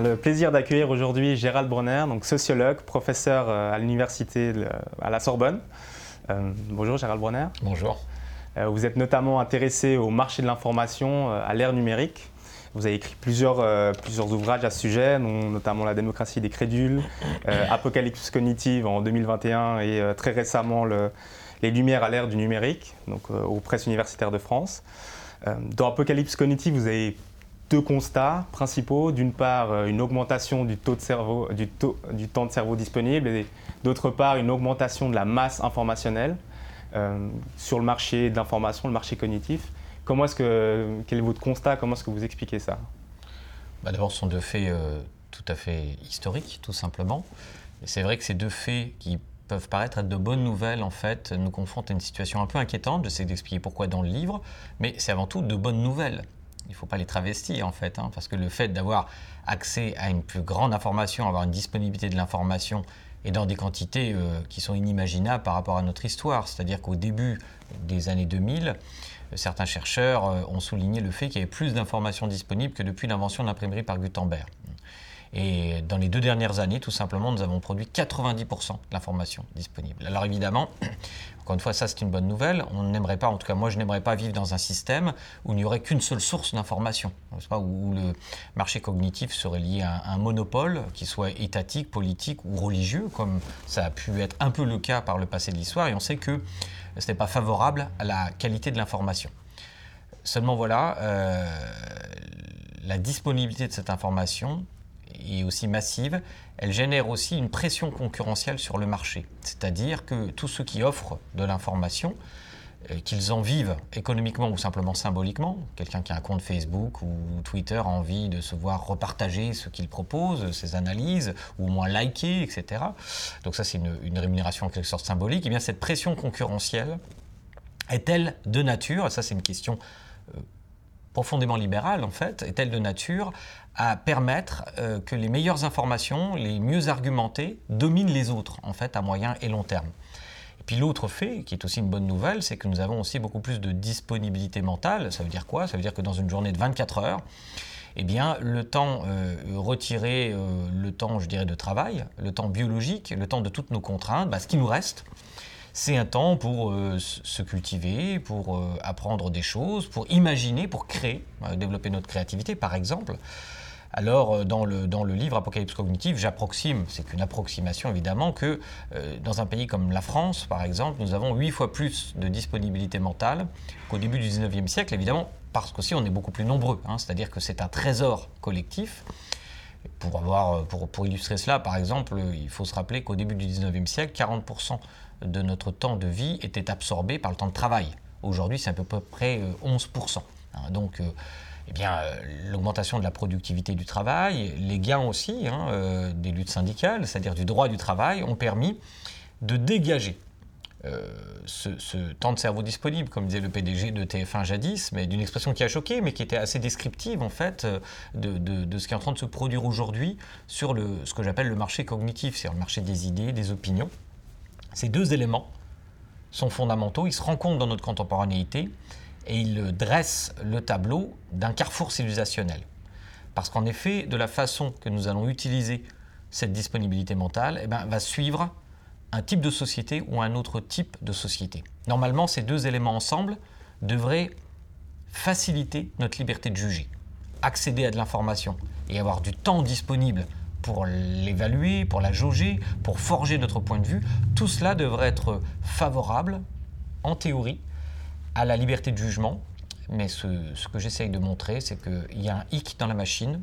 a le plaisir d'accueillir aujourd'hui Gérald Brunner, donc sociologue, professeur euh, à l'université à la Sorbonne. Euh, bonjour Gérald Brunner. Bonjour. Euh, vous êtes notamment intéressé au marché de l'information à l'ère numérique. Vous avez écrit plusieurs, plusieurs ouvrages à ce sujet, dont notamment La démocratie des crédules, Apocalypse cognitive en 2021 et très récemment Les lumières à l'ère du numérique, donc aux presses universitaires de France. dans Apocalypse cognitive, vous avez deux constats principaux. D'une part, euh, une augmentation du, temps de cerveau disponible et d'autre part, une augmentation de la masse informationnelle euh, sur le marché de l'information, le marché cognitif. Comment est-ce que, quel est votre constat? Comment est-ce que vous expliquez ça? Bah D'abord, ce sont deux faits euh, tout à fait historiques, tout simplement. c'est vrai que ces deux faits qui peuvent paraître être de bonnes nouvelles, en fait, nous confrontent à une situation un peu inquiétante. J'essaie d'expliquer pourquoi dans le livre, mais c'est avant tout de bonnes nouvelles il ne faut pas les travestir en fait, hein, parce que le fait d'avoir accès à une plus grande information, avoir une disponibilité de l'information et dans des quantités euh, qui sont inimaginables par rapport à notre histoire. C'est-à-dire qu'au début des années 2000, euh, certains chercheurs euh, ont souligné le fait qu'il y avait plus d'informations disponibles que depuis l'invention de l'imprimerie par Gutenberg. Et dans les deux dernières années, tout simplement, nous avons produit 90% de l'information disponible. Alors évidemment, encore une fois, ça c'est une bonne nouvelle. On n'aimerait pas, en tout cas moi je n'aimerais pas vivre dans un système où il n'y aurait qu'une seule source d'information, où le marché cognitif serait lié à un monopole, qui soit étatique, politique ou religieux, comme ça a pu être un peu le cas par le passé de l'histoire, et on sait que ce n'est pas favorable à la qualité de l'information. Seulement voilà, euh, la disponibilité de cette information et aussi massive, elle génère aussi une pression concurrentielle sur le marché. C'est-à-dire que tous ceux qui offrent de l'information, euh, qu'ils en vivent économiquement ou simplement symboliquement, quelqu'un qui a un compte Facebook ou Twitter a envie de se voir repartager ce qu'il propose, ses analyses, ou au moins liker, etc. Donc ça c'est une, rémunération en quelque sorte symbolique. Et eh bien cette pression concurrentielle est-elle de nature, et ça c'est une question euh, profondément libérale en fait, est-elle de nature à permettre euh, que les meilleures informations, les mieux argumentées, dominent les autres en fait à moyen et long terme. Et puis l'autre fait, qui est aussi une bonne nouvelle, c'est que nous avons aussi beaucoup plus de disponibilité mentale. Ça veut dire quoi? Ça veut dire que dans une journée de 24 heures, eh bien, le temps euh, retiré, euh, le temps, je dirais, de travail, le temps biologique, le temps de toutes nos contraintes, bah, ce qui nous reste, c'est un temps pour euh, se cultiver, pour apprendre des choses, pour imaginer, pour créer, développer notre créativité par exemple. Alors, dans le, dans le livre Apocalypse cognitive, j'approxime, c'est qu'une approximation évidemment, que dans un pays comme la France, par exemple, nous avons huit fois plus de disponibilité mentale qu'au début du 19e siècle, évidemment, parce qu'aussi on est beaucoup plus nombreux, hein. c'est-à-dire que c'est un trésor collectif. Pour, avoir, pour, pour, illustrer cela, par exemple, il faut se rappeler qu'au début du 19e siècle, 40% de notre temps de vie était absorbé par le temps de travail. Aujourd'hui, c'est à peu près 11%. Euh, hein, donc, euh, eh bien, euh, l'augmentation de la productivité du travail, les gains aussi hein, des luttes syndicales, c'est-à-dire du droit du travail, ont permis de dégager ce, temps de cerveau disponible, comme disait le PDG de TF1 jadis, mais d'une expression qui a choqué, mais qui était assez descriptive en fait de, ce qui est en train de se produire aujourd'hui sur ce que j'appelle le marché cognitif, c'est-à-dire le marché des idées, des opinions. Ces deux éléments sont fondamentaux, ils se rencontrent dans notre contemporanéité et ils dressent le tableau d'un carrefour civilisationnel. Parce qu'en effet, de la façon que nous allons utiliser cette disponibilité mentale, eh ben, va suivre un type de société ou un autre type de société. Normalement, ces deux éléments ensemble devraient faciliter notre liberté de juger, accéder à de l'information et avoir du temps disponible pour l'évaluer, pour la jauger, pour forger notre point de vue, tout cela devrait être favorable, en théorie, à la liberté de jugement. Mais ce, que j'essaye de montrer, c'est qu'il y a un hic dans la machine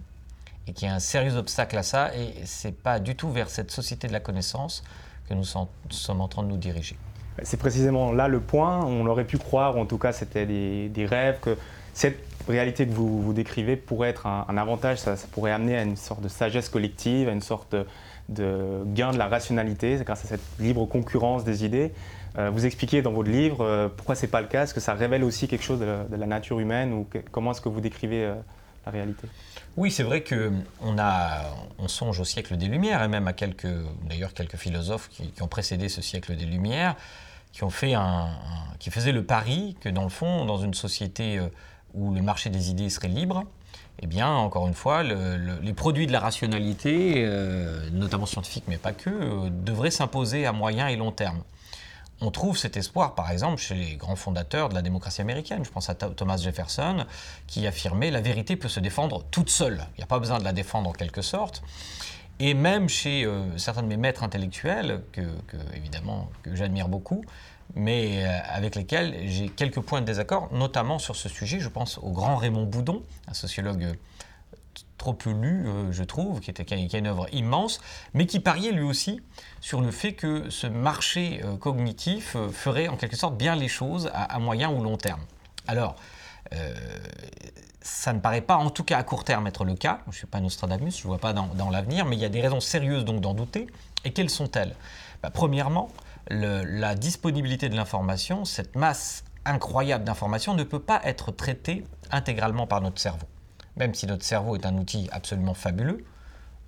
et qu'il y a un sérieux obstacle à ça, et ce n'est pas du tout vers cette société de la connaissance que nous sommes en train de nous diriger. C'est précisément là le point. On aurait pu croire, en tout cas c'était des, rêves, que cette réalité que vous, décrivez pourrait être un, avantage, ça, pourrait amener à une sorte de sagesse collective, à une sorte de, gain de la rationalité, grâce à cette libre concurrence des idées. Euh, vous expliquez dans votre livre euh, pourquoi ce n'est pas le cas, est-ce que ça révèle aussi quelque chose de la, nature humaine ou comment est-ce que vous décrivez euh, la réalité? Oui, c'est vrai qu'on on songe au siècle des Lumières et même à quelques, d'ailleurs quelques philosophes qui, ont précédé ce siècle des Lumières, qui ont fait un, qui faisaient le pari que dans le fond, dans une société où le marché des idées serait libre, eh bien, encore une fois, les produits de la rationalité, notamment scientifiques, mais pas que, devraient s'imposer à moyen et long terme. On trouve cet espoir, par exemple, chez les grands fondateurs de la démocratie américaine. Je pense à Thomas Jefferson, qui affirmait la vérité peut se défendre toute seule. Il n'y a pas besoin de la défendre en quelque sorte. Et même chez euh, certains de mes maîtres intellectuels, que, évidemment que j'admire beaucoup, mais euh, avec lesquels j'ai quelques points de désaccord, notamment sur ce sujet. Je pense au grand Raymond Boudon, un sociologue trop peu lu, je trouve, qui, était, une œuvre immense, mais qui pariait lui aussi sur le fait que ce marché cognitif ferait en quelque sorte bien les choses à, moyen ou long terme. Alors, ça ne paraît pas, en tout cas à court terme, être le cas. Je ne suis pas Nostradamus, je ne vois pas dans, l'avenir, mais il y a des raisons sérieuses donc d'en douter. Et quelles sont-elles? Bah, Premièrement, la disponibilité de l'information, cette masse incroyable d'informations, ne peut pas être traitée intégralement par notre cerveau. Même si notre cerveau est un outil absolument fabuleux,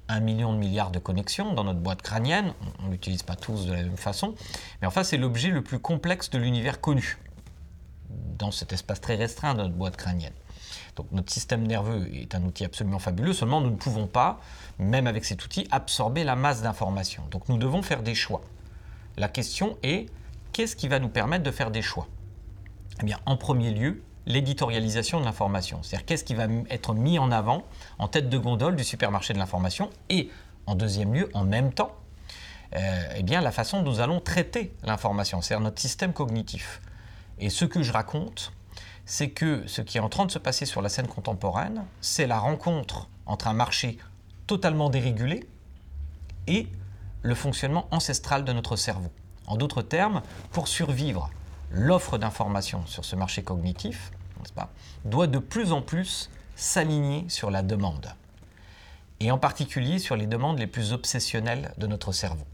un million de milliards de connexions dans notre boîte crânienne, on ne l'utilise pas tous de la même façon, mais enfin c'est l'objet le plus complexe de l'univers connu, dans cet espace très restreint de notre boîte crânienne. Donc notre système nerveux est un outil absolument fabuleux, seulement nous ne pouvons pas, même avec cet outil, absorber la masse d'informations. Donc nous devons faire des choix. La question est, qu'est-ce qui va nous permettre de faire des choix? Eh bien, en premier lieu, l'éditorialisation de l'information. C'est-à-dire qu'est-ce qui va être mis en avant en tête de gondole du supermarché de l'information et, en deuxième lieu, en même temps, euh, eh bien, la façon dont nous allons traiter l'information, c'est-à-dire notre système cognitif. Et ce que je raconte, c'est que ce qui est en train de se passer sur la scène contemporaine, c'est la rencontre entre un marché totalement dérégulé et le fonctionnement ancestral de notre cerveau. En d'autres termes, pour survivre, l'offre d'informations sur ce marché cognitif doit de plus en plus s'aligner sur la demande, et en particulier sur les demandes les plus obsessionnelles de notre cerveau.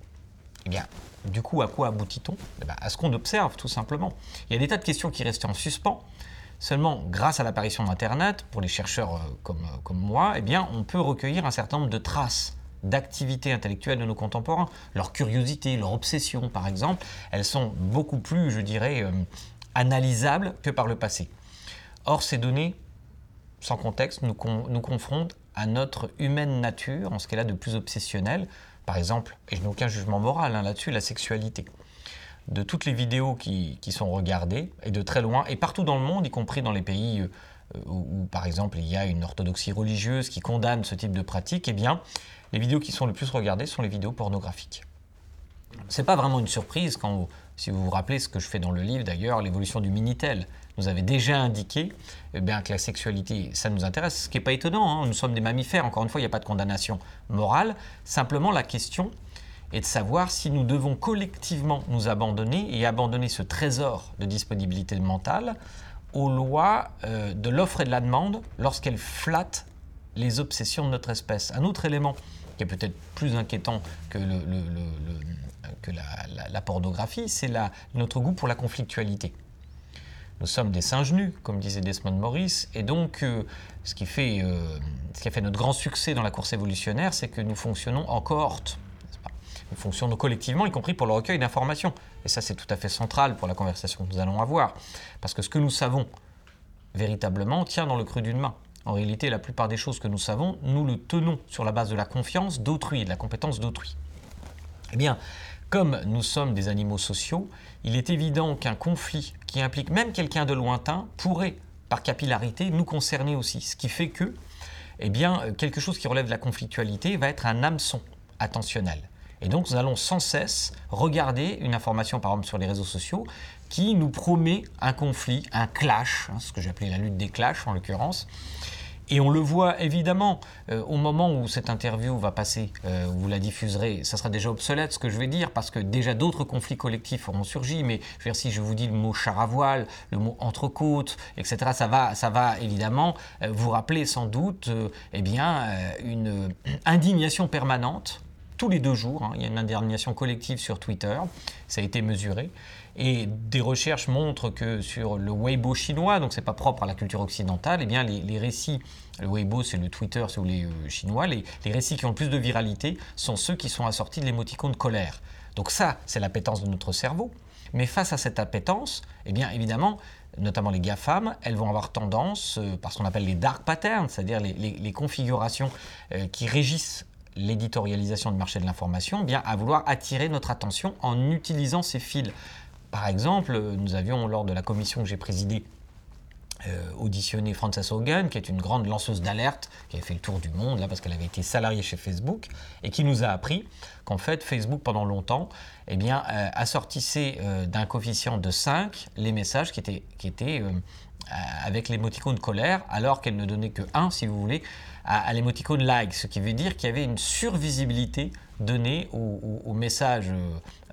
Eh bien, du coup, à quoi aboutit-on? Eh À ce qu'on observe, tout simplement. Il y a des tas de questions qui restent en suspens, Seulement, grâce à l'apparition d'Internet, pour les chercheurs euh, comme, euh, comme moi, eh bien, on peut recueillir un certain nombre de traces d'activités intellectuelles de nos contemporains. Leur curiosité, leur obsession, par exemple, elles sont beaucoup plus, je dirais, euh, analysables que par le passé. Or, ces données, sans contexte, nous, nous confrontent à notre humaine nature, en ce qu'elle a de plus obsessionnel. Par exemple, et je n'ai aucun jugement moral hein, là-dessus, la sexualité de toutes les vidéos qui, sont regardées, et de très loin, et partout dans le monde, y compris dans les pays euh, où, par exemple, il y a une orthodoxie religieuse qui condamne ce type de pratique, eh bien, les vidéos qui sont le plus regardées sont les vidéos pornographiques. Ce n'est pas vraiment une surprise quand, si vous vous rappelez ce que je fais dans le livre d'ailleurs, l'évolution du Minitel nous avait déjà indiqué eh bien, que la sexualité, ça nous intéresse, ce qui n'est pas étonnant, hein. nous sommes des mammifères, encore une fois, il n'y a pas de condamnation morale, simplement la question et de savoir si nous devons collectivement nous abandonner et abandonner ce trésor de disponibilité mentale aux lois euh, de l'offre et de la demande lorsqu'elles flattent les obsessions de notre espèce. Un autre élément qui est peut-être plus inquiétant que, le, que la, pornographie, c'est notre goût pour la conflictualité. Nous sommes des singes nus, comme disait Desmond Morris, et donc euh, ce, qui fait, euh, a fait notre grand succès dans la course évolutionnaire, c'est que nous fonctionnons en cohorte. Nous fonctionnons collectivement, y compris pour le recueil d'informations. Et ça, c'est tout à fait central pour la conversation que nous allons avoir. Parce que ce que nous savons véritablement tient dans le creux d'une main. En réalité, la plupart des choses que nous savons, nous le tenons sur la base de la confiance d'autrui de la compétence d'autrui. Eh bien, comme nous sommes des animaux sociaux, il est évident qu'un conflit qui implique même quelqu'un de lointain pourrait, par capillarité, nous concerner aussi. Ce qui fait que, eh bien, quelque chose qui relève de la conflictualité va être un hameçon attentionnel. Et donc nous allons sans cesse regarder une information, par exemple sur les réseaux sociaux, qui nous promet un conflit, un clash, hein, ce que j'appelais la lutte des clashs en l'occurrence. Et on le voit évidemment euh, au moment où cette interview va passer, euh, vous la diffuserez, ça sera déjà obsolète ce que je vais dire, parce que déjà d'autres conflits collectifs auront surgi, mais je veux dire, si je vous dis le mot char à voile, le mot entrecôte, etc., ça va, ça va évidemment euh, vous rappeler sans doute eh bien, une indignation permanente tous les deux jours. Hein. il y a une indignation collective sur Twitter, ça a été mesuré. Et des recherches montrent que sur le Weibo chinois, donc c'est pas propre à la culture occidentale, eh bien les, récits, le Weibo c'est le Twitter sur les euh, chinois, les, récits qui ont le plus de viralité sont ceux qui sont assortis de l'émoticône de colère. Donc ça, c'est l'appétence de notre cerveau. Mais face à cette appétence, eh bien évidemment, notamment les GAFAM, elles vont avoir tendance, euh, par ce qu'on appelle les dark patterns, c'est-à-dire les, configurations euh, qui régissent l'éditorialisation du marché de l'information, bien à vouloir attirer notre attention en utilisant ces fils. Par exemple, nous avions lors de la commission que j'ai présidée euh, auditionné Frances Hogan, qui est une grande lanceuse d'alerte, qui avait fait le tour du monde, là, parce qu'elle avait été salariée chez Facebook, et qui nous a appris qu'en fait, Facebook, pendant longtemps, eh bien, euh, assortissait euh, d'un coefficient de 5 les messages qui étaient, qui étaient avec l'émoticône colère, alors qu'elle ne donnait que 1, si vous voulez, à, l'émoticône like, ce qui veut dire qu'il y avait une survisibilité donnée aux, messages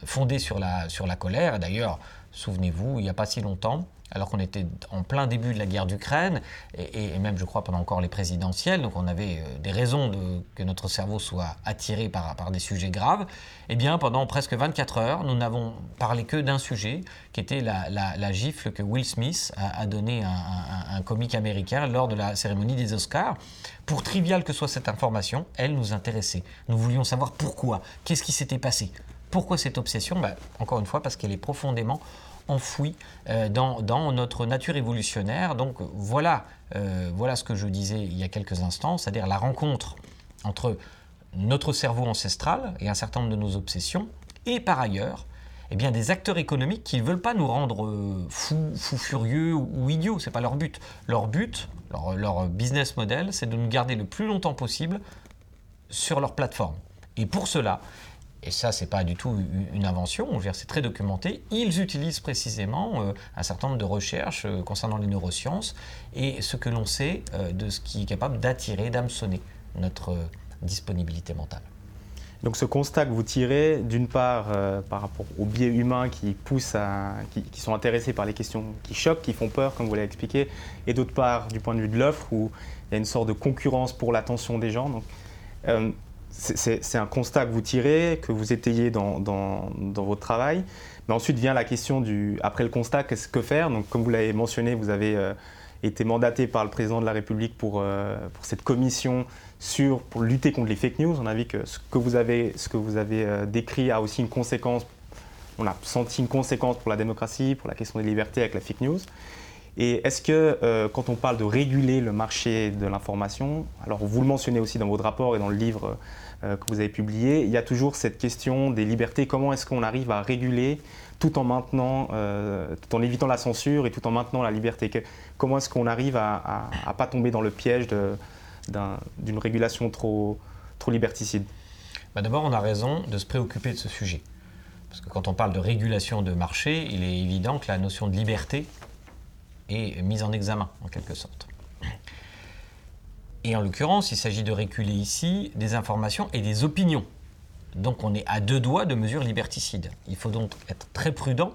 fondés sur la, sur la colère. D'ailleurs, souvenez-vous, il n'y a pas si longtemps, alors qu'on était en plein début de la guerre d'Ukraine, et, même, je crois, pendant encore les présidentielles, donc on avait euh, des raisons que notre cerveau soit attiré par, par des sujets graves, eh bien, pendant presque 24 heures, nous n'avons parlé que d'un sujet, qui était la, gifle que Will Smith a, donné à un, comique américain lors de la cérémonie des Oscars. Pour trivial que soit cette information, elle nous intéressait. Nous voulions savoir pourquoi, qu'est-ce qui s'était passé. Pourquoi cette obsession ben, Encore une fois, parce qu'elle est profondément enfoui euh, dans, notre nature évolutionnaire. Donc voilà, euh, voilà ce que je disais il y a quelques instants, c'est-à-dire la rencontre entre notre cerveau ancestral et un certain nombre de nos obsessions, et par ailleurs, eh bien, des acteurs économiques qui ne veulent pas nous rendre euh, fous, furieux ou, idiots. Ce n'est pas leur but. Leur but, leur business model, c'est de nous garder le plus longtemps possible sur leur plateforme. Et pour cela, et ça, c'est pas du tout une invention, c'est très documenté, ils utilisent précisément euh, un certain nombre de recherches euh, concernant les neurosciences et ce que l'on sait euh, de ce qui est capable d'attirer, d'hameçonner notre disponibilité mentale. Donc ce constat que vous tirez, d'une part par rapport aux biais humains qui poussent qui, sont intéressés par les questions qui choquent, qui font peur, comme vous l'avez expliqué, et d'autre part du point de vue de l'offre où il y a une sorte de concurrence pour l'attention des gens. C'est un constat que vous tirez, que vous étayez dans, votre travail. Mais ensuite vient la question du, après le constat, qu'est-ce que faire? Donc, comme vous l'avez mentionné, vous avez euh, été mandaté par le président de la République pour, euh, pour, cette commission sur, pour lutter contre les fake news. On a vu que ce que vous avez, ce que vous avez euh, décrit a aussi une conséquence. On a senti une conséquence pour la démocratie, pour la question des libertés avec la fake news. Et est-ce que quand on parle de réguler le marché de l'information, alors vous le mentionnez aussi dans votre rapport et dans le livre que vous avez publié, il y a toujours cette question des libertés. Comment est-ce qu'on arrive à réguler tout en maintenant, euh, tout en évitant la censure et tout en maintenant la liberté? Comment est-ce qu'on arrive à ne pas tomber dans le piège d'une régulation trop, trop liberticide? Bah, D'abord, on a raison de se préoccuper de ce sujet. Parce que quand on parle de régulation de marché, il est évident que la notion de liberté est mise en examen, en quelque sorte. Et en l'occurrence, il s'agit de reculer ici des informations et des opinions. Donc on est à deux doigts de mesures liberticides. Il faut donc être très prudent.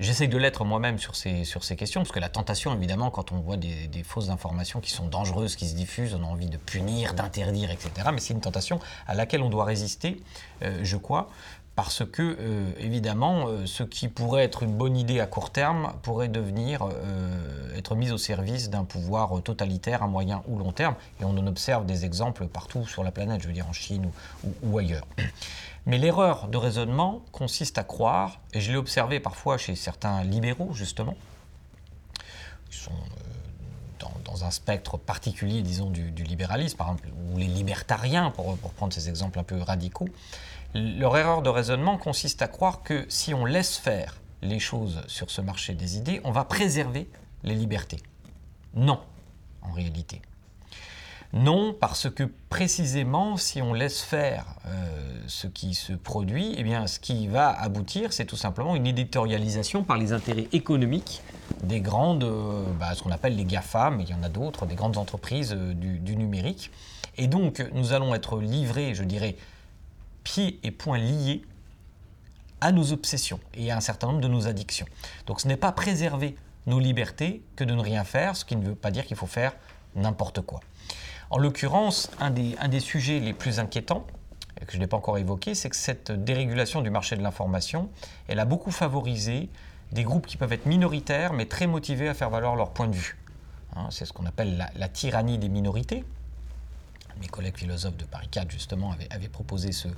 J'essaie de l'être moi-même sur ces, sur ces questions, parce que la tentation, évidemment, quand on voit des, fausses informations qui sont dangereuses, qui se diffusent, on a envie de punir, d'interdire, etc. Mais c'est une tentation à laquelle on doit résister, euh, je crois, parce que, euh, évidemment, euh, ce qui pourrait être une bonne idée à court terme pourrait devenir, euh, être mis au service d'un pouvoir totalitaire à moyen ou long terme. Et on en observe des exemples partout sur la planète, je veux dire en Chine ou, ailleurs. Mais l'erreur de raisonnement consiste à croire, et je l'ai observé parfois chez certains libéraux, justement, qui sont dans, un spectre particulier, disons, du, libéralisme, par exemple, ou les libertariens, pour, pour prendre ces exemples un peu radicaux, leur erreur de raisonnement consiste à croire que si on laisse faire les choses sur ce marché des idées, on va préserver les libertés. Non, en réalité. Non, parce que précisément, si on laisse faire euh, ce qui se produit, eh bien, ce qui va aboutir, c'est tout simplement une éditorialisation par les intérêts économiques des grandes, euh, bah, ce qu'on appelle les GAFA, mais il y en a d'autres, des grandes entreprises euh, du, numérique. Et donc, nous allons être livrés, je dirais, pieds et poings liés à nos obsessions et à un certain nombre de nos addictions. Donc ce n'est pas préserver nos libertés que de ne rien faire, ce qui ne veut pas dire qu'il faut faire n'importe quoi. En l'occurrence, un des, un des sujets les plus inquiétants, que je n'ai pas encore évoqué, c'est que cette dérégulation du marché de l'information, elle a beaucoup favorisé des groupes qui peuvent être minoritaires, mais très motivés à faire valoir leur point de vue. Hein, c'est ce qu'on appelle la, la tyrannie des minorités. Mes collègues philosophes de Paris 4, justement, avaient, proposé, ce,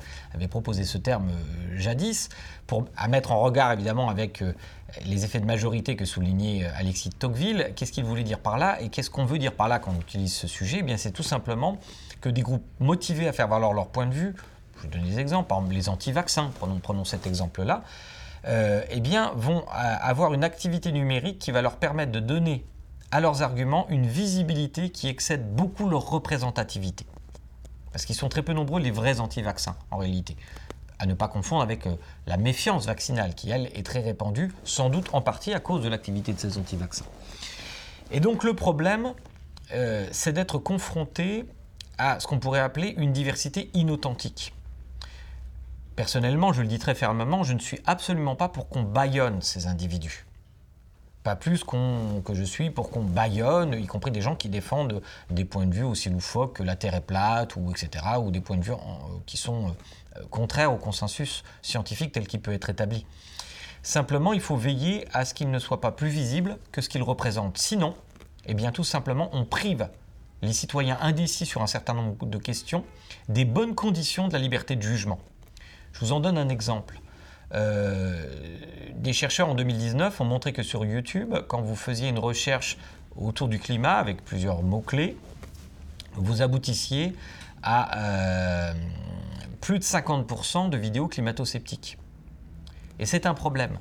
proposé ce terme euh, jadis, pour, à mettre en regard, évidemment, avec euh, les effets de majorité que soulignait euh, Alexis de Tocqueville. Qu'est-ce qu'il voulait dire par là Et qu'est-ce qu'on veut dire par là quand on utilise ce sujet? Eh bien, C'est tout simplement que des groupes motivés à faire valoir leur point de vue, je vais donner des exemples, par exemple les anti-vaccins, prenons, prenons cet exemple-là, eh bien, vont avoir une activité numérique qui va leur permettre de donner à leurs arguments une visibilité qui excède beaucoup leur représentativité. Parce qu'ils sont très peu nombreux les vrais anti-vaccins en réalité. À ne pas confondre avec euh, la méfiance vaccinale qui, elle, est très répandue, sans doute en partie à cause de l'activité de ces anti-vaccins. Et donc le problème, euh, c'est d'être confronté à ce qu'on pourrait appeler une diversité inauthentique. Personnellement, je le dis très fermement, je ne suis absolument pas pour qu'on baillonne ces individus pas plus que je suis pour qu'on baillonne, y compris des gens qui défendent des points de vue aussi loufoques que la Terre est plate, ou etc., ou des points de vue qui sont euh, contraires au consensus scientifique tel qu'il peut être établi. Simplement, il faut veiller à ce qu'il ne soit pas plus visible que ce qu'il représente. Sinon, eh bien, tout simplement, on prive les citoyens indécis sur un certain nombre de questions des bonnes conditions de la liberté de jugement. Je vous en donne un exemple. Euh, des chercheurs en 2019 ont montré que sur YouTube, quand vous faisiez une recherche autour du climat avec plusieurs mots-clés, vous aboutissiez à euh, plus de 50% de vidéos climato-sceptiques. Et c'est un problème.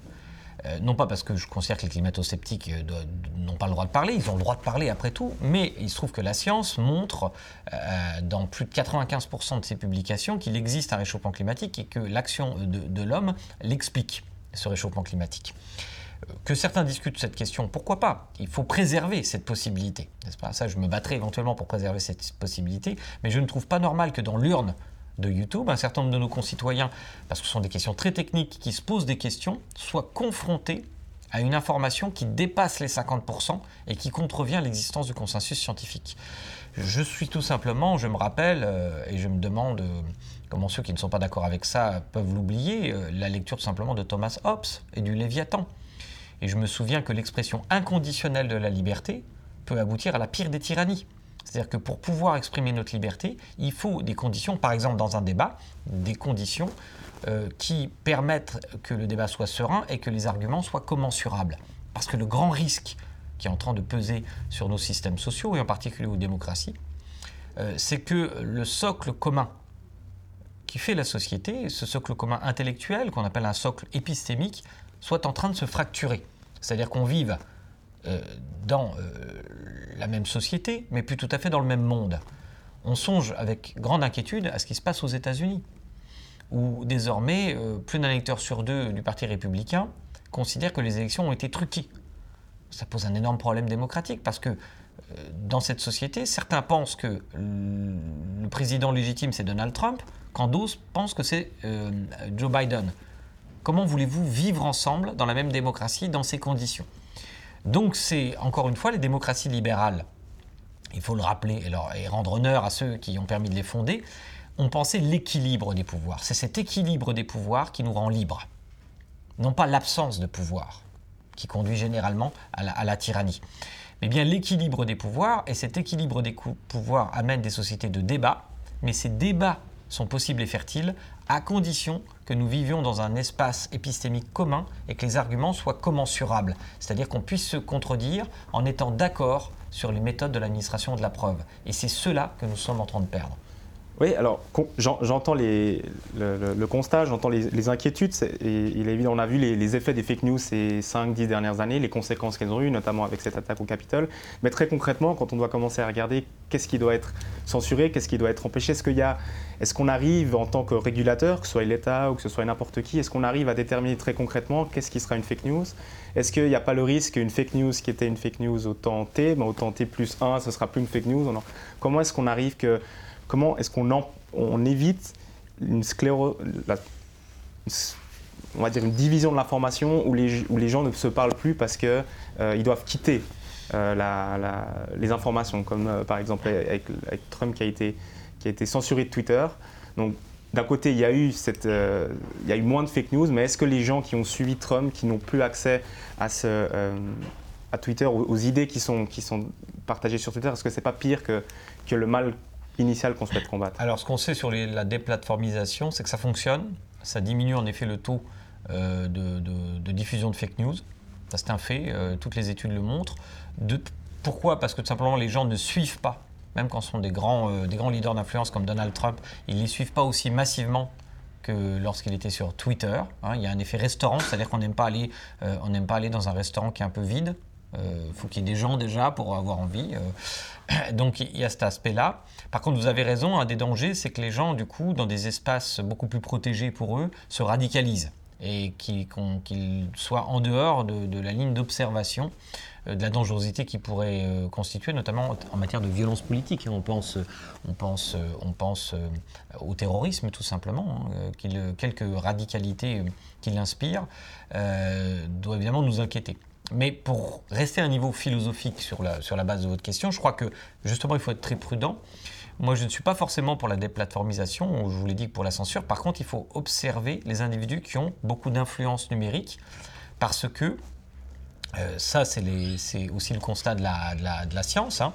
Euh, non pas parce que je considère que les climato-sceptiques euh, n'ont pas le droit de parler, ils ont le droit de parler après tout, mais il se trouve que la science montre euh, dans plus de 95% de ses publications qu'il existe un réchauffement climatique et que l'action de, l'homme l'explique, ce réchauffement climatique. Que certains discutent cette question, pourquoi pas? Il faut préserver cette possibilité, n'est-ce pas? Ça, je me battrai éventuellement pour préserver cette possibilité, mais je ne trouve pas normal que dans l'urne de YouTube, un certain nombre de nos concitoyens, parce que ce sont des questions très techniques qui se posent des questions, soient confrontés à une information qui dépasse les 50% et qui contrevient l'existence du consensus scientifique. Je suis tout simplement, je me rappelle, euh, et je me demande euh, comment ceux qui ne sont pas d'accord avec ça peuvent l'oublier, euh, la lecture tout simplement de Thomas Hobbes et du Léviathan. Et je me souviens que l'expression inconditionnelle de la liberté peut aboutir à la pire des tyrannies. C'est-à-dire que pour pouvoir exprimer notre liberté, il faut des conditions, par exemple dans un débat, des conditions euh, qui permettent que le débat soit serein et que les arguments soient commensurables. Parce que le grand risque qui est en train de peser sur nos systèmes sociaux, et en particulier aux démocraties, euh, c'est que le socle commun qui fait la société, ce socle commun intellectuel, qu'on appelle un socle épistémique, soit en train de se fracturer. C'est-à-dire qu'on vive dans la même société, mais plus tout à fait dans le même monde. On songe avec grande inquiétude à ce qui se passe aux États-Unis, où désormais euh, plus d'un électeur sur deux du Parti républicain considère que les élections ont été truquées. Ça pose un énorme problème démocratique parce que euh, dans cette société, certains pensent que le président légitime c'est Donald Trump, quand d'autres pensent que c'est euh, Joe Biden. Comment voulez-vous vivre ensemble dans la même démocratie dans ces conditions? Donc c'est encore une fois les démocraties libérales, il faut le rappeler et, rendre honneur à ceux qui ont permis de les fonder, ont pensé l'équilibre des pouvoirs. C'est cet équilibre des pouvoirs qui nous rend libres, non pas l'absence de pouvoir, qui conduit généralement à la, à la tyrannie. Mais bien l'équilibre des pouvoirs, et cet équilibre des pouvoirs amène des sociétés de débat, mais ces débats sont possibles et fertiles à condition que nous vivions dans un espace épistémique commun et que les arguments soient commensurables, c'est-à-dire qu'on puisse se contredire en étant d'accord sur les méthodes de l'administration de la preuve. Et c'est cela que nous sommes en train de perdre. Oui, alors j'entends le, constat, j'entends les, inquiétudes. Et il est évident, on a vu les, effets des fake news ces 5-10 dernières années, les conséquences qu'elles ont eues, notamment avec cette attaque au Capitole. Mais très concrètement, quand on doit commencer à regarder qu'est-ce qui doit être censuré, qu'est-ce qui doit être empêché, est-ce qu'il est-ce qu'on arrive en tant que régulateur, que ce soit l'État ou que ce soit n'importe qui, est-ce qu'on arrive à déterminer très concrètement qu'est-ce qui sera une fake news? Est-ce qu'il n'y a pas le risque qu'une fake news qui était une fake news au temps T, ben, au temps T plus 1, ce sera plus une fake news? Comment est-ce qu'on arrive que comment est-ce qu'on on évite une division de l'information où les, gens ne se parlent plus parce qu'ils euh, doivent quitter euh, les informations, comme euh, par exemple avec, Trump qui a, été, censuré de Twitter. Donc d'un côté, il y, a eu moins de fake news, mais est-ce que les gens qui ont suivi Trump, qui n'ont plus accès à, Twitter, aux, aux, idées qui sont, partagées sur Twitter, est-ce que c'est pas pire que le mal initial qu'on souhaite combattre Alors, ce qu'on sait sur la déplatformisation, c'est que ça fonctionne. Ça diminue en effet le taux euh, de, diffusion de fake news. Ça, c'est un fait. Euh, toutes les études le montrent. pourquoi? Parce que tout simplement, les gens ne suivent pas. Même quand ce sont des grands, euh, des grands leaders d'influence comme Donald Trump, ils ne les suivent pas aussi massivement que lorsqu'il était sur Twitter. Hein. il y a un effet restaurant, c'est-à-dire qu'on n'aime pas, n'aime pas aller dans un restaurant qui est un peu vide. Il faut qu'il y ait des gens déjà pour avoir envie. donc il y a cet aspect-là. Par contre, vous avez raison, un des dangers, c'est que les gens, du coup, dans des espaces beaucoup plus protégés pour eux, se radicalisent et qu'ils soient en dehors de, la ligne d'observation euh, de la dangerosité qui pourrait euh, constituer, notamment en matière de violence politique. On pense, on pense, on pense euh, au terrorisme, tout simplement. Hein, quelques radicalités qu'il inspire doivent évidemment nous inquiéter. Mais pour rester à un niveau philosophique sur la, sur la base de votre question, je crois que justement il faut être très prudent. Moi, je ne suis pas forcément pour la déplatformisation, je vous l'ai dit pour la censure. Par contre, il faut observer les individus qui ont beaucoup d'influence numérique parce que, euh, ça c'est aussi le constat de la, de la, science, hein,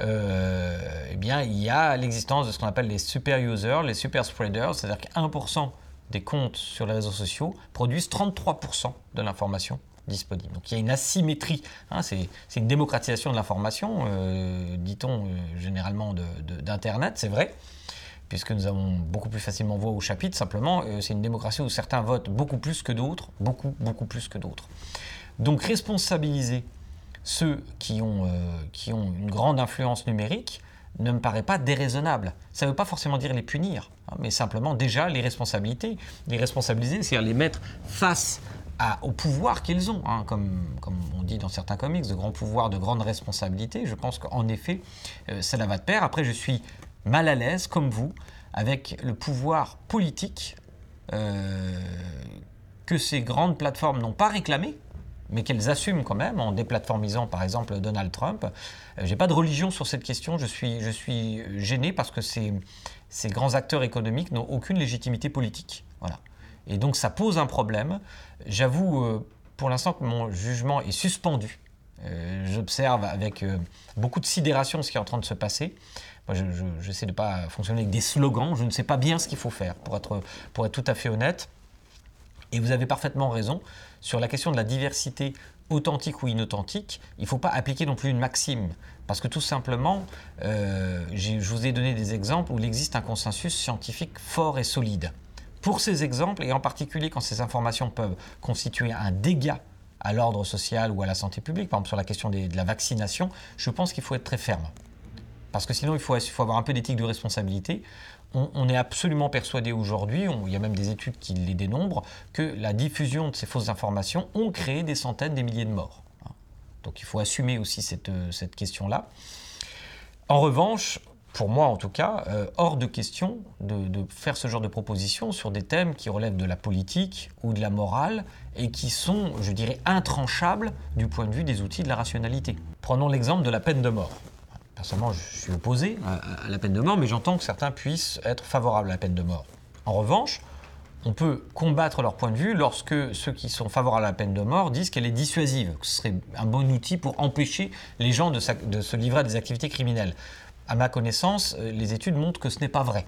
euh, eh bien, il y a l'existence de ce qu'on appelle les super users, les super spreaders, c'est-à-dire que 1% des comptes sur les réseaux sociaux produisent 33% de l'information Donc il y a une asymétrie, hein, c'est une démocratisation de l'information, euh, dit-on euh, généralement d'Internet, c'est vrai, puisque nous avons beaucoup plus facilement voix au chapitre, simplement euh, c'est une démocratie où certains votent beaucoup plus que d'autres, beaucoup, beaucoup plus que d'autres. Donc responsabiliser ceux qui ont, qui ont une grande influence numérique, ne me paraît pas déraisonnable. Ça ne veut pas forcément dire les punir, hein, mais simplement déjà les responsabilités. Les responsabiliser, c'est-à-dire les mettre face au pouvoir qu'ils ont, hein, comme, on dit dans certains comics, de grands pouvoirs, de grandes responsabilités. Je pense qu'en effet, euh, cela va de pair. Après, je suis mal à l'aise, comme vous, avec le pouvoir politique euh, que ces grandes plateformes n'ont pas réclamé, mais qu'elles assument quand même en déplatformisant par exemple Donald Trump. Euh, j'ai pas de religion sur cette question, je suis, je suis gêné parce que ces grands acteurs économiques n'ont aucune légitimité politique. Et donc ça pose un problème. J'avoue euh, pour l'instant que mon jugement est suspendu. Euh, j'observe avec euh, beaucoup de sidération ce qui est en train de se passer. Moi, j'essaie de ne pas fonctionner avec des slogans. Je ne sais pas bien ce qu'il faut faire, pour être, pour être tout à fait honnête. Et vous avez parfaitement raison. Sur la question de la diversité authentique ou inauthentique, il ne faut pas appliquer non plus une maxime. Parce que tout simplement, je vous ai donné des exemples où il existe un consensus scientifique fort et solide. Pour ces exemples, et en particulier quand ces informations peuvent constituer un dégât à l'ordre social ou à la santé publique, par exemple sur la question de la vaccination, je pense qu'il faut être très ferme. Parce que sinon, il faut, avoir un peu d'éthique de responsabilité. On, est absolument persuadé aujourd'hui, il y a même des études qui les dénombrent, que la diffusion de ces fausses informations ont créé des centaines, des milliers de morts. Donc il faut assumer aussi cette, cette question-là. En revanche, pour moi en tout cas, euh, hors de question de, faire ce genre de propositions sur des thèmes qui relèvent de la politique ou de la morale et qui sont, je dirais, intranchables du point de vue des outils de la rationalité. Prenons l'exemple de la peine de mort. Personnellement, je suis opposé à, la peine de mort, mais j'entends que certains puissent être favorables à la peine de mort. En revanche, on peut combattre leur point de vue lorsque ceux qui sont favorables à la peine de mort disent qu'elle est dissuasive, que ce serait un bon outil pour empêcher les gens de se livrer à des activités criminelles à ma connaissance, euh, les études montrent que ce n'est pas vrai.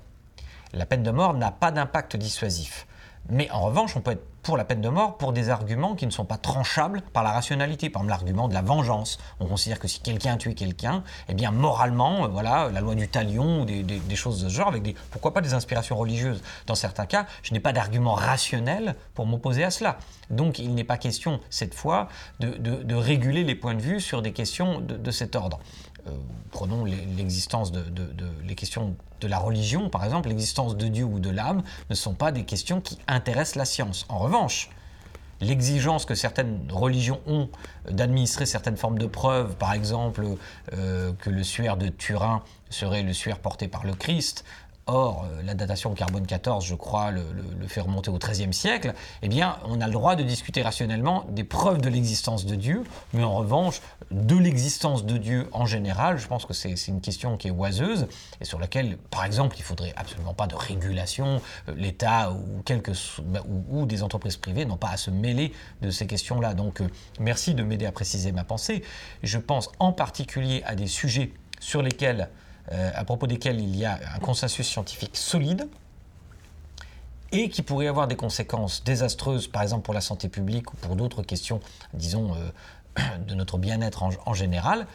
La peine de mort n'a pas d'impact dissuasif. Mais en revanche, on peut être pour la peine de mort pour des arguments qui ne sont pas tranchables par la rationalité. Par exemple, l'argument de la vengeance. On considère que si quelqu'un a tué quelqu'un, eh bien, moralement, euh, voilà, la loi du talion ou des, choses de ce genre, avec des, pourquoi pas des inspirations religieuses. Dans certains cas, je n'ai pas d'argument rationnel pour m'opposer à cela. Donc, il n'est pas question, cette fois, de, réguler les points de vue sur des questions de cet ordre. Euh, prenons l'existence de, les questions de la religion, par exemple, l'existence de Dieu ou de l'âme, ne sont pas des questions qui intéressent la science. En revanche, l'exigence que certaines religions ont d'administrer certaines formes de preuves, par exemple euh, que le suaire de Turin serait le suaire porté par le Christ, Or, euh, la datation carbone 14, je crois, le, fait remonter au XIIIe siècle. Eh bien, on a le droit de discuter rationnellement des preuves de l'existence de Dieu, mais en revanche, de l'existence de Dieu en général, je pense que c'est une question qui est oiseuse et sur laquelle, par exemple, il faudrait absolument pas de régulation. Euh, L'État ou, bah, ou, ou, des entreprises privées n'ont pas à se mêler de ces questions-là. Donc, euh, merci de m'aider à préciser ma pensée. Je pense en particulier à des sujets sur lesquels à propos desquels il y a un consensus scientifique solide et qui pourraient avoir des conséquences désastreuses, par exemple pour la santé publique ou pour d'autres questions, disons, de notre bien-être en, général.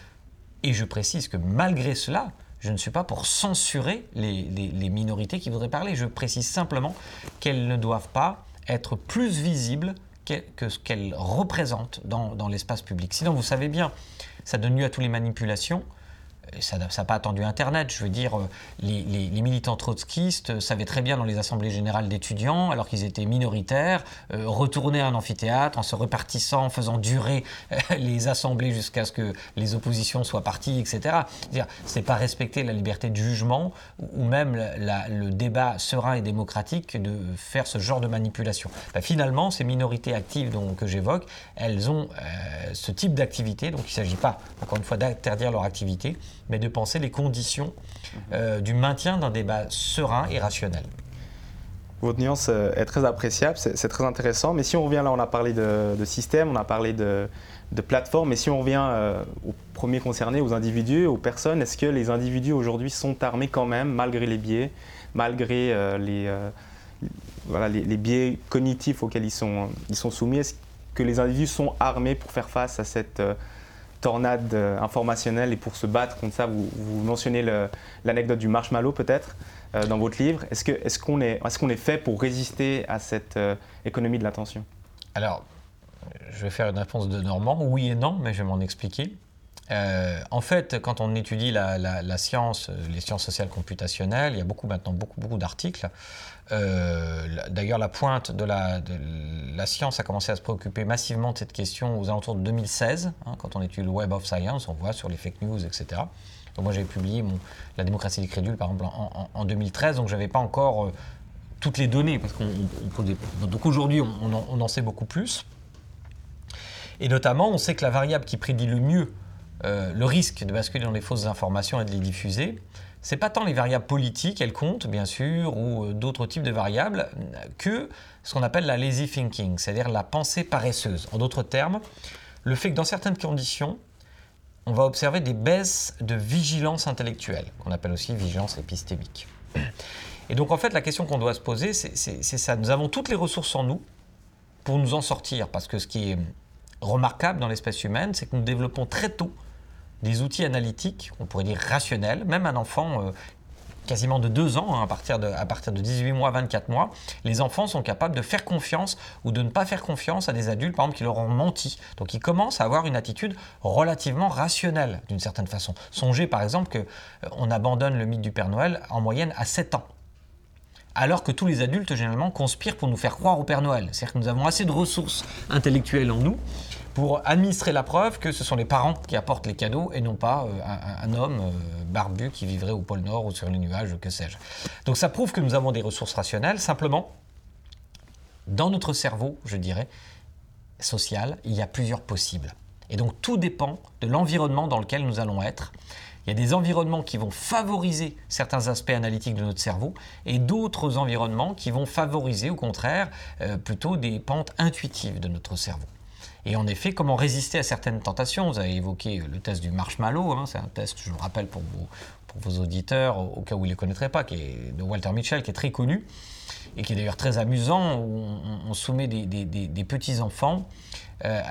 Et je précise que malgré cela, je ne suis pas pour censurer les, minorités qui voudraient parler. Je précise simplement qu'elles ne doivent pas être plus visibles que, ce qu'elles représentent dans, dans l'espace public. Sinon, vous savez bien, ça donne lieu à toutes les manipulations ça n'a pas attendu Internet. Je veux dire, euh, les, militants trotskistes savaient très bien dans les assemblées générales d'étudiants, alors qu'ils étaient minoritaires, euh, retourner à un amphithéâtre en se répartissant, en faisant durer euh, les assemblées jusqu'à ce que les oppositions soient parties, etc. C'est pas respecter la liberté de jugement ou même le débat serein et démocratique de faire ce genre de manipulation. Ben, finalement, ces minorités actives donc, que j'évoque, elles ont ce type d'activité, donc il ne s'agit pas, encore une fois, d'interdire leur activité, mais de penser les conditions euh, du maintien d'un débat serein et rationnel. Votre nuance euh, est très appréciable, c'est très intéressant. Mais si on revient là, on a parlé de, système, on a parlé de, de plateforme. Mais si on revient euh, aux premiers concernés, aux individus, aux personnes, est-ce que les individus aujourd'hui sont armés quand même, malgré les biais, malgré les, voilà, les, biais cognitifs auxquels ils sont soumis? Est-ce que les individus sont armés pour faire face à cette tornade euh, informationnelle et pour se battre contre ça, vous, mentionnez l'anecdote du marshmallow peut-être euh, dans votre livre. Est-ce qu'on est, qu'on est, est, qu'on est fait pour résister à cette euh, économie de l'attention Alors, je vais faire une réponse de Normand, oui et non, mais je vais m'en expliquer. en fait, quand on étudie la, la, science, les sciences sociales computationnelles, il y a beaucoup maintenant beaucoup, beaucoup d'articles d'ailleurs, la pointe de la, science a commencé à se préoccuper massivement de cette question aux alentours de 2016, hein, quand on étudie le Web of Science, on voit sur les fake news, etc. Moi, j'avais publié La démocratie des crédules, par exemple, en, 2013, donc je n'avais pas encore euh, toutes les données, parce qu'on donc aujourd'hui, on, en sait beaucoup plus. Et notamment, on sait que la variable qui prédit le mieux euh, le risque de basculer dans les fausses informations et de les diffuser, c'est pas tant les variables politiques, elles comptent bien sûr, ou euh, d'autres types de variables, que ce qu'on appelle la lazy thinking, c'est-à-dire la pensée paresseuse. En d'autres termes, le fait que dans certaines conditions, on va observer des baisses de vigilance intellectuelle, qu'on appelle aussi vigilance épistémique. Et donc en fait, la question qu'on doit se poser, c'est ça. Nous avons toutes les ressources en nous pour nous en sortir, parce que ce qui est remarquable dans l'espèce humaine, c'est que nous développons très tôt des outils analytiques, on pourrait dire rationnels, même un enfant euh, quasiment de 2 ans, hein, à, partir de, à partir de 18 mois, 24 mois, les enfants sont capables de faire confiance ou de ne pas faire confiance à des adultes, par exemple, qui leur ont menti. Donc ils commencent à avoir une attitude relativement rationnelle, d'une certaine façon. Songez par exemple qu'on euh, abandonne le mythe du Père Noël en moyenne à 7 ans alors que tous les adultes généralement conspirent pour nous faire croire au Père Noël. C'est-à-dire que nous avons assez de ressources intellectuelles en nous pour administrer la preuve que ce sont les parents qui apportent les cadeaux et non pas euh, un, homme euh, barbu qui vivrait au pôle Nord ou sur les nuages, que sais-je. Donc ça prouve que nous avons des ressources rationnelles. Simplement, dans notre cerveau, je dirais, social, il y a plusieurs possibles. Et donc tout dépend de l'environnement dans lequel nous allons être. Il y a des environnements qui vont favoriser certains aspects analytiques de notre cerveau et d'autres environnements qui vont favoriser au contraire euh, plutôt des pentes intuitives de notre cerveau. Et en effet, comment résister à certaines tentations? Vous avez évoqué le test du marshmallow, hein, c'est un test, je le rappelle pour vos, auditeurs, au, cas où ils ne le connaîtraient pas, qui est de Walter Mitchell, qui est très connu et qui est d'ailleurs très amusant, où on, soumet des, petits-enfants euh,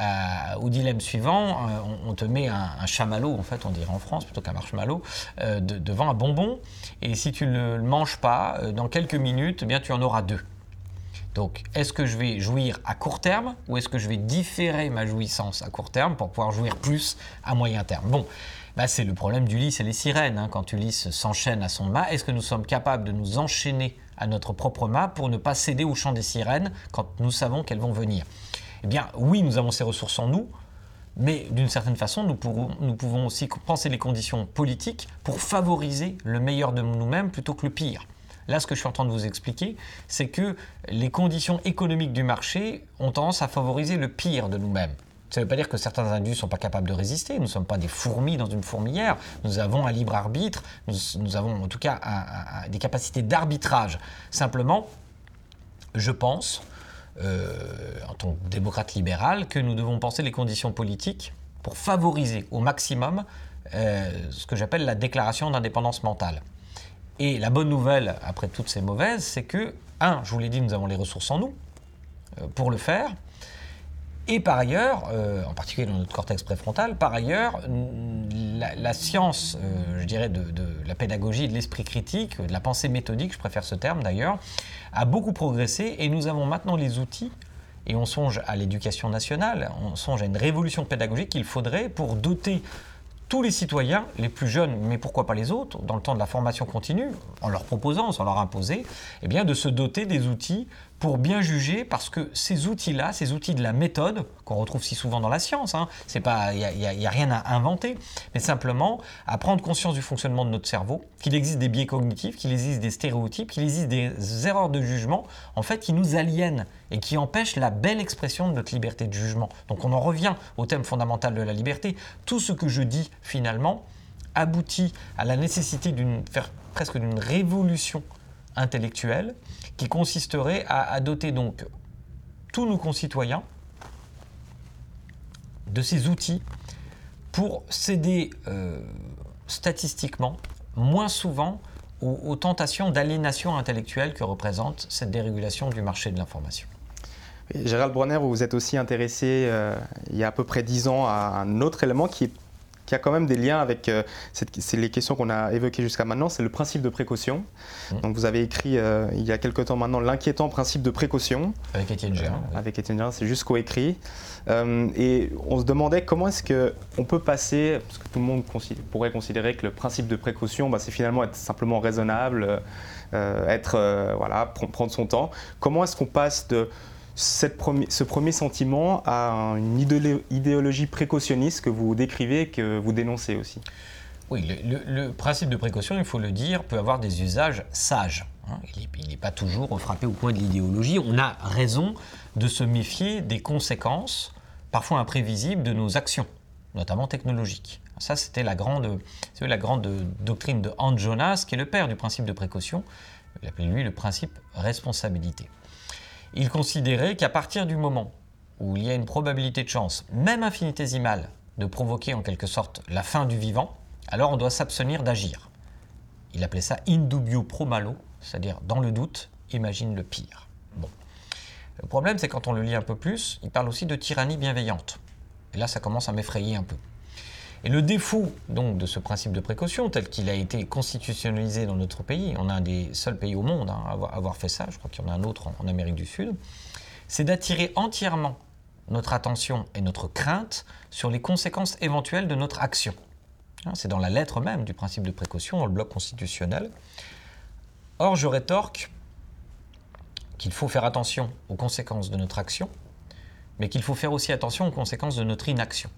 au dilemme suivant, euh, on, te met un, chamallow, en fait, on dirait en France, plutôt qu'un marshmallow, euh, devant un bonbon, et si tu ne le manges pas, dans quelques minutes, eh bien, tu en auras deux. Donc, est-ce que je vais jouir à court terme ou est-ce que je vais différer ma jouissance à court terme pour pouvoir jouir plus à moyen terme? Bon, bah c'est le problème d'Ulysse et les sirènes. Hein. Quand Ulysse s'enchaîne à son mât, est-ce que nous sommes capables de nous enchaîner à notre propre mât pour ne pas céder au chant des sirènes quand nous savons qu'elles vont venir? Eh bien, oui, nous avons ces ressources en nous, mais d'une certaine façon, nous, nous, pouvons aussi penser les conditions politiques pour favoriser le meilleur de nous-mêmes plutôt que le pire. Là, ce que je suis en train de vous expliquer, c'est que les conditions économiques du marché ont tendance à favoriser le pire de nous-mêmes. Ça ne veut pas dire que certains individus ne sont pas capables de résister. Nous ne sommes pas des fourmis dans une fourmilière. Nous avons un libre arbitre. Nous, avons en tout cas des capacités d'arbitrage. Simplement, je pense, euh, en tant que démocrate libéral, que nous devons penser les conditions politiques pour favoriser au maximum ce que j'appelle la déclaration d'indépendance mentale. Et la bonne nouvelle, après toutes ces mauvaises, c'est que, un, je vous l'ai dit, nous avons les ressources en nous pour le faire. Et par ailleurs, euh, en particulier dans notre cortex préfrontal, par ailleurs, la, science, euh, je dirais, de, la pédagogie, de l'esprit critique, de la pensée méthodique, je préfère ce terme d'ailleurs, a beaucoup progressé et nous avons maintenant les outils, et on songe à l'éducation nationale, on songe à une révolution pédagogique qu'il faudrait pour doter tous les citoyens, les plus jeunes, mais pourquoi pas les autres, dans le temps de la formation continue, en leur proposant, sans leur imposer, eh bien, de se doter des outils pour bien juger, parce que ces outils-là, ces outils de la méthode, qu'on retrouve si souvent dans la science, il hein, n'y a, a, rien à inventer, mais simplement à prendre conscience du fonctionnement de notre cerveau, qu'il existe des biais cognitifs, qu'il existe des stéréotypes, qu'il existe des erreurs de jugement, en fait, qui nous aliènent et qui empêchent la belle expression de notre liberté de jugement. Donc on en revient au thème fondamental de la liberté. Tout ce que je dis, finalement, aboutit à la nécessité d'une faire presque d'une révolution intellectuelle qui consisterait à, doter donc tous nos concitoyens de ces outils pour céder euh, statistiquement moins souvent aux, tentations d'aliénation intellectuelle que représente cette dérégulation du marché de l'information. Gérald Bronner, vous vous êtes aussi intéressé euh, il y a à peu près dix ans à un autre élément qui est qui a quand même des liens avec euh, c'est les questions qu'on a évoquées jusqu'à maintenant, c'est le principe de précaution. Mmh. Donc vous avez écrit euh, il y a quelque temps maintenant l'inquiétant principe de précaution. Avec Étienne Gérin. Euh, avec Étienne Gérin, c'est jusqu'au écrit. et on se demandait comment est-ce qu'on peut passer, parce que tout le monde pourrait considérer que le principe de précaution, bah, c'est finalement être simplement raisonnable, être, voilà, prendre son temps. Comment est-ce qu'on passe de ce premier sentiment à une idéologie précautionniste que vous décrivez, que vous dénoncez aussi Oui, le, principe de précaution, il faut le dire, peut avoir des usages sages. Hein. Il n'est pas toujours frappé au point de l'idéologie. On a raison de se méfier des conséquences, parfois imprévisibles, de nos actions, notamment technologiques. Ça, c'était la grande, la grande doctrine de Hans Jonas, qui est le père du principe de précaution. Il appelait lui le principe responsabilité. Il considérait qu'à partir du moment où il y a une probabilité de chance, même infinitésimale, de provoquer en quelque sorte la fin du vivant, alors on doit s'abstenir d'agir. Il appelait ça indubio pro malo, c'est-à-dire dans le doute, imagine le pire. Bon. Le problème, c'est quand on le lit un peu plus, il parle aussi de tyrannie bienveillante. Et là, ça commence à m'effrayer un peu. Et le défaut donc de ce principe de précaution, tel qu'il a été constitutionnalisé dans notre pays, on a un des seuls pays au monde à avoir, fait ça, je crois qu'il y en a un autre en, Amérique du Sud, c'est d'attirer entièrement notre attention et notre crainte sur les conséquences éventuelles de notre action. Hein, c'est dans la lettre même du principe de précaution, dans le bloc constitutionnel. Or, je rétorque qu'il faut faire attention aux conséquences de notre action, mais qu'il faut faire aussi attention aux conséquences de notre inaction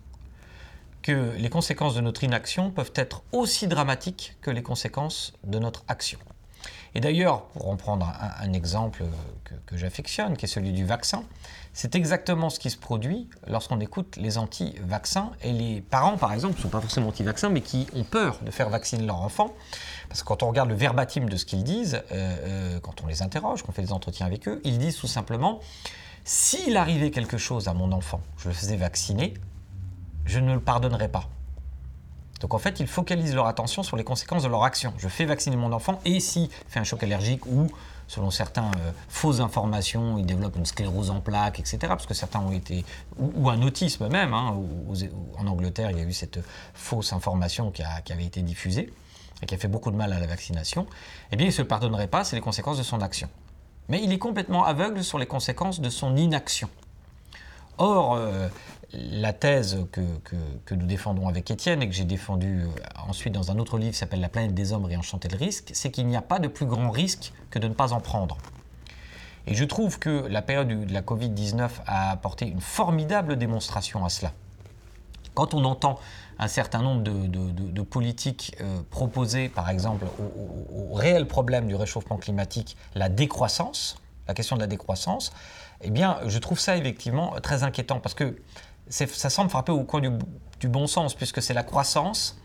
que les conséquences de notre inaction peuvent être aussi dramatiques que les conséquences de notre action. Et d'ailleurs, pour en prendre un, exemple que, j'affectionne, qui est celui du vaccin, c'est exactement ce qui se produit lorsqu'on écoute les anti-vaccins. Et les parents, par exemple, ne sont pas forcément anti-vaccins, mais qui ont peur de faire vacciner leur enfant. Parce que quand on regarde le verbatim de ce qu'ils disent, euh, euh, quand on les interroge, qu'on fait des entretiens avec eux, ils disent tout simplement, s'il arrivait quelque chose à mon enfant, je le faisais vacciner, je ne le pardonnerai pas. Donc en fait, ils focalisent leur attention sur les conséquences de leur action. Je fais vacciner mon enfant et s'il fait un choc allergique ou, selon certains, euh, fausses informations, il développe une sclérose en plaques, etc. Parce que certains ont été, ou, un autisme même. Hein, en Angleterre, il y a eu cette fausse information qui, qui, avait été diffusée et qui a fait beaucoup de mal à la vaccination. Eh bien, il ne se pardonnerait pas, c'est les conséquences de son action. Mais il est complètement aveugle sur les conséquences de son inaction. Or, euh, la thèse que, nous défendons avec Étienne et que j'ai défendue euh, ensuite dans un autre livre qui s'appelle La planète des hommes réenchanter le risque, c'est qu'il n'y a pas de plus grand risque que de ne pas en prendre. Et je trouve que la période de la Covid-19 a apporté une formidable démonstration à cela. Quand on entend un certain nombre de, politiques euh, proposer, par exemple, au, réel problème du réchauffement climatique, la décroissance, la question de la décroissance, eh bien, je trouve ça effectivement très inquiétant parce que ça semble frapper au coin du, bon sens, puisque c'est la croissance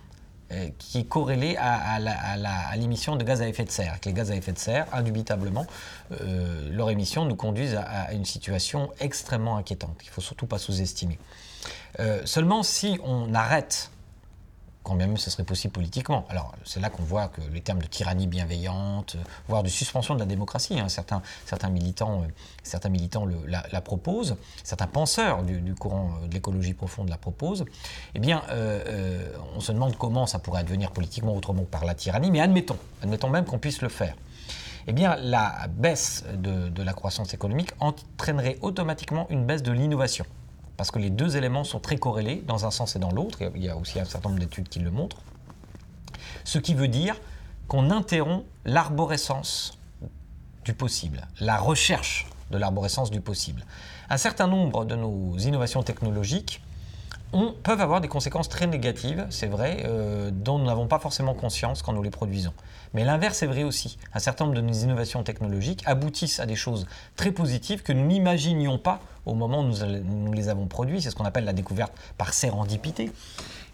euh, qui est corrélée à, l'émission de gaz à effet de serre. les gaz à effet de serre, indubitablement, euh, leur émission nous conduisent à, une situation extrêmement inquiétante. Il ne faut surtout pas sous-estimer. Euh, seulement si on arrête quand même ce serait possible politiquement. Alors c'est là qu'on voit que les termes de tyrannie bienveillante, voire de suspension de la démocratie, hein, certains, militants, euh, certains militants la, proposent, certains penseurs du, courant euh, de l'écologie profonde la proposent, eh bien euh, on se demande comment ça pourrait advenir politiquement autrement que par la tyrannie, mais admettons, admettons même qu'on puisse le faire. Eh bien, la baisse de la croissance économique entraînerait automatiquement une baisse de l'innovation parce que les deux éléments sont très corrélés dans un sens et dans l'autre. Il y a aussi un certain nombre d'études qui le montrent. Ce qui veut dire qu'on interrompt l'arborescence du possible, la recherche de l'arborescence du possible. Un certain nombre de nos innovations technologiques peuvent avoir des conséquences très négatives, c'est vrai, euh, dont nous n'avons pas forcément conscience quand nous les produisons. Mais l'inverse est vrai aussi. Un certain nombre de nos innovations technologiques aboutissent à des choses très positives que nous n'imaginions pas au moment où nous, les avons produits. C'est ce qu'on appelle la découverte par sérendipité.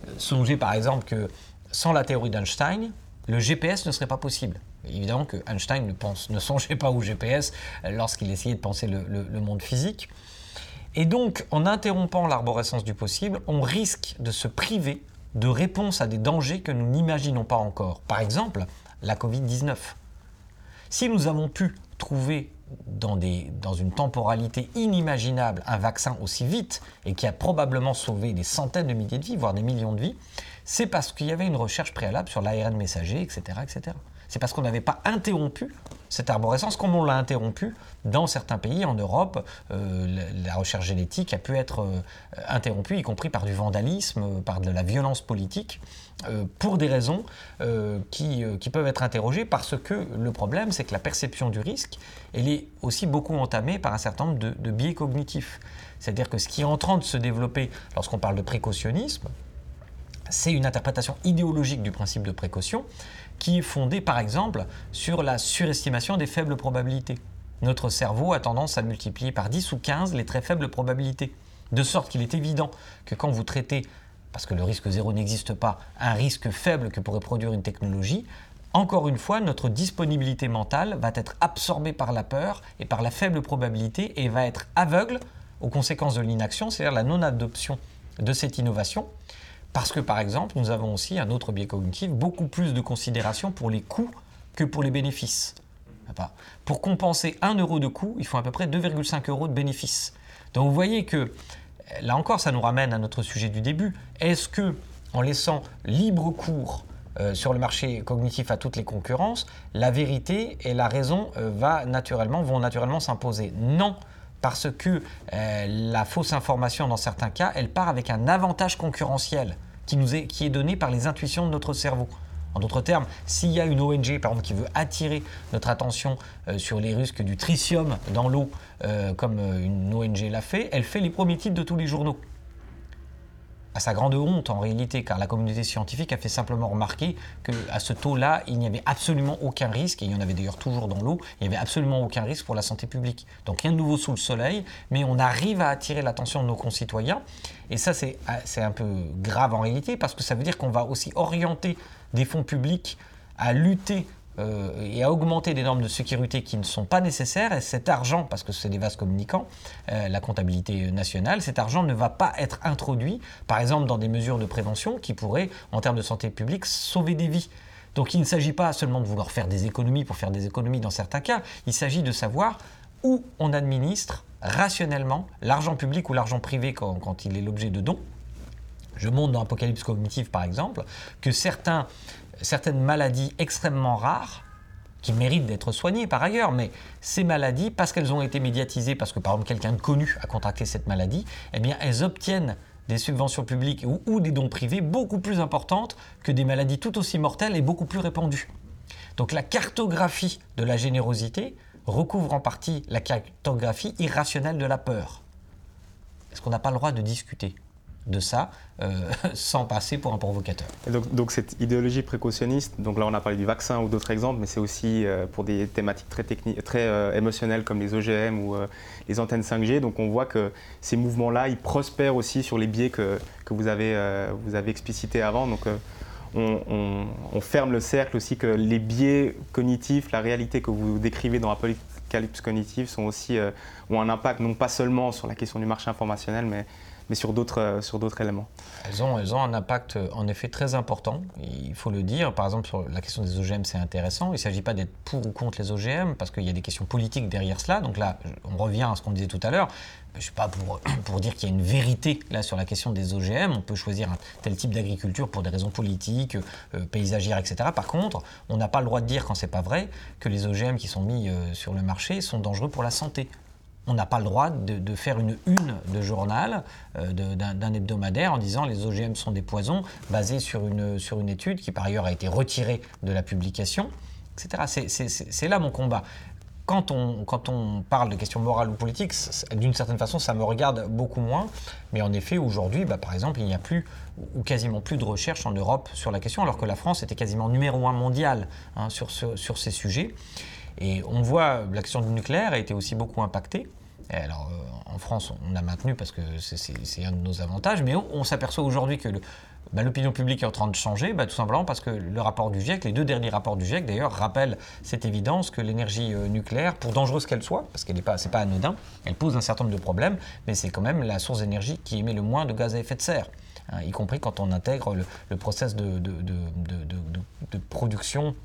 Euh, songez par exemple que sans la théorie d'Einstein, le GPS ne serait pas possible. Évidemment que Einstein ne, songeait pas au GPS euh, lorsqu'il essayait de penser le monde physique. Et donc, en interrompant l'arborescence du possible, on risque de se priver de réponses à des dangers que nous n'imaginons pas encore. Par exemple, la Covid-19. Si nous avons pu trouver dans, une temporalité inimaginable un vaccin aussi vite et qui a probablement sauvé des centaines de milliers de vies, voire des millions de vies, c'est parce qu'il y avait une recherche préalable sur l'ARN messager, etc. etc. C'est parce qu'on n'avait pas interrompu cette arborescence comme on l'a interrompu dans certains pays en Europe. Euh, la, recherche génétique a pu être euh, interrompue, y compris par du vandalisme, par de la violence politique. Euh, pour des raisons qui, peuvent être interrogées parce que le problème, c'est que la perception du risque, elle est aussi beaucoup entamée par un certain nombre de biais cognitifs. C'est-à-dire que ce qui est en train de se développer lorsqu'on parle de précautionnisme, c'est une interprétation idéologique du principe de précaution qui est fondée par exemple sur la surestimation des faibles probabilités. Notre cerveau a tendance à multiplier par 10 ou 15 les très faibles probabilités, de sorte qu'il est évident que quand vous traitez, parce que le risque zéro n'existe pas, un risque faible que pourrait produire une technologie, encore une fois, notre disponibilité mentale va être absorbée par la peur et par la faible probabilité et va être aveugle aux conséquences de l'inaction, c'est-à-dire la non-adoption de cette innovation. Parce que, par exemple, nous avons aussi un autre biais cognitif, beaucoup plus de considération pour les coûts que pour les bénéfices. Pour compenser 1 euro de coût, il faut à peu près 2,5 euros de bénéfices. Donc vous voyez que, là encore, ça nous ramène à notre sujet du début. Est-ce que, en laissant libre cours euh, sur le marché cognitif à toutes les concurrences, la vérité et la raison euh, vont naturellement s'imposer? Non, parce que euh, la fausse information, dans certains cas, elle part avec un avantage concurrentiel qui, nous est, qui est donné par les intuitions de notre cerveau. En d'autres termes, s'il y a une ONG, par exemple, qui veut attirer notre attention euh, sur les risques du tritium dans l'eau, euh, comme une ONG l'a fait, elle fait les premiers titres de tous les journaux à sa grande honte en réalité, car la communauté scientifique a fait simplement remarquer qu'à ce taux-là, il n'y avait absolument aucun risque, et il y en avait d'ailleurs toujours dans l'eau, il n'y avait absolument aucun risque pour la santé publique. Donc rien de nouveau sous le soleil, mais on arrive à attirer l'attention de nos concitoyens, et ça c'est un peu grave en réalité, parce que ça veut dire qu'on va aussi orienter des fonds publics à lutter euh, et à augmenter des normes de sécurité qui ne sont pas nécessaires. Et cet argent, parce que c'est des vases communicants, euh, la comptabilité nationale, cet argent ne va pas être introduit, par exemple, dans des mesures de prévention qui pourraient, en termes de santé publique, sauver des vies. Donc il ne s'agit pas seulement de vouloir faire des économies pour faire des économies dans certains cas, il s'agit de savoir où on administre rationnellement l'argent public ou l'argent privé quand, quand il est l'objet de dons. Je montre dans Apocalypse cognitive, par exemple, que certains certaines maladies extrêmement rares qui méritent d'être soignées par ailleurs, mais ces maladies, parce qu'elles ont été médiatisées, parce que par exemple quelqu'un de connu a contracté cette maladie, eh bien elles obtiennent des subventions publiques ou, ou, des dons privés beaucoup plus importantes que des maladies tout aussi mortelles et beaucoup plus répandues. Donc la cartographie de la générosité recouvre en partie la cartographie irrationnelle de la peur. Est-ce qu'on n'a pas le droit de discuter? De ça euh, sans passer pour un provocateur. donc, cette idéologie précautionniste, donc là on a parlé du vaccin ou d'autres exemples, mais c'est aussi euh, pour des thématiques très, très euh, émotionnelles comme les OGM ou les antennes 5G. Donc on voit que ces mouvements-là, ils prospèrent aussi sur les biais que, que vous, avez, vous avez explicités avant. Donc on, ferme le cercle aussi que les biais cognitifs, la réalité que vous décrivez dans Apocalypse cognitive sont aussi, ont un impact non pas seulement sur la question du marché informationnel, mais mais sur d'autres sur d'autres éléments. Elles ont, elles ont un impact en effet très important, il faut le dire. Par exemple, sur la question des OGM, c'est intéressant. Il ne s'agit pas d'être pour ou contre les OGM, parce qu'il y a des questions politiques derrière cela. Donc là, on revient à ce qu'on disait tout à l'heure. Je ne suis pas pour, pour dire qu'il y a une vérité là sur la question des OGM. On peut choisir un tel type d'agriculture pour des raisons politiques, euh, paysagères, etc. Par contre, on n'a pas le droit de dire, quand c'est pas vrai, que les OGM qui sont mis euh, sur le marché sont dangereux pour la santé on n'a pas le droit de, faire une une de journal, euh, d'un hebdomadaire, en disant les OGM sont des poisons, basés sur une, sur une étude qui par ailleurs a été retirée de la publication, etc. C'est là mon combat. Quand on, quand on, parle de questions morales ou politiques, d'une certaine façon, ça me regarde beaucoup moins. Mais en effet, aujourd'hui, bah, par exemple, il n'y a plus ou quasiment plus de recherche en Europe sur la question, alors que la France était quasiment numéro un mondial hein, sur, sur, ces sujets. Et on voit la question du nucléaire a été aussi beaucoup impactée alors, euh, en France, on a maintenu parce que c'est un de nos avantages, mais on, s'aperçoit aujourd'hui que bah, l'opinion publique est en train de changer, bah, tout simplement parce que le rapport du GIEC, les deux derniers rapports du GIEC d'ailleurs, rappellent cette évidence que l'énergie euh, nucléaire, pour dangereuse qu'elle soit, parce qu'elle n'est pas, pas anodin, elle pose un certain nombre de problèmes, mais c'est quand même la source d'énergie qui émet le moins de gaz à effet de serre. Hein, y compris quand on intègre le, process de, production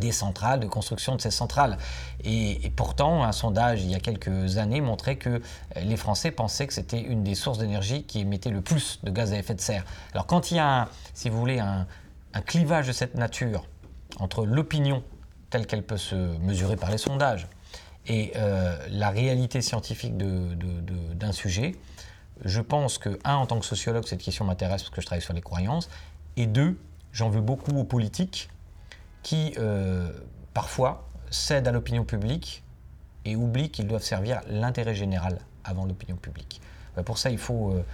des centrales, de construction de ces centrales. Et, pourtant, un sondage il y a quelques années montrait que euh, les Français pensaient que c'était une des sources d'énergie qui émettait le plus de gaz à effet de serre. Alors quand il y a, si vous voulez, un, clivage de cette nature entre l'opinion telle qu'elle peut se mesurer par les sondages et euh, la réalité scientifique d'un sujet, je pense que, un, en tant que sociologue, cette question m'intéresse parce que je travaille sur les croyances, et deux, j'en veux beaucoup aux politiques qui euh, parfois cèdent à l'opinion publique et oublient qu'ils doivent servir l'intérêt général avant l'opinion publique. Euh, pour ça, il faut, euh,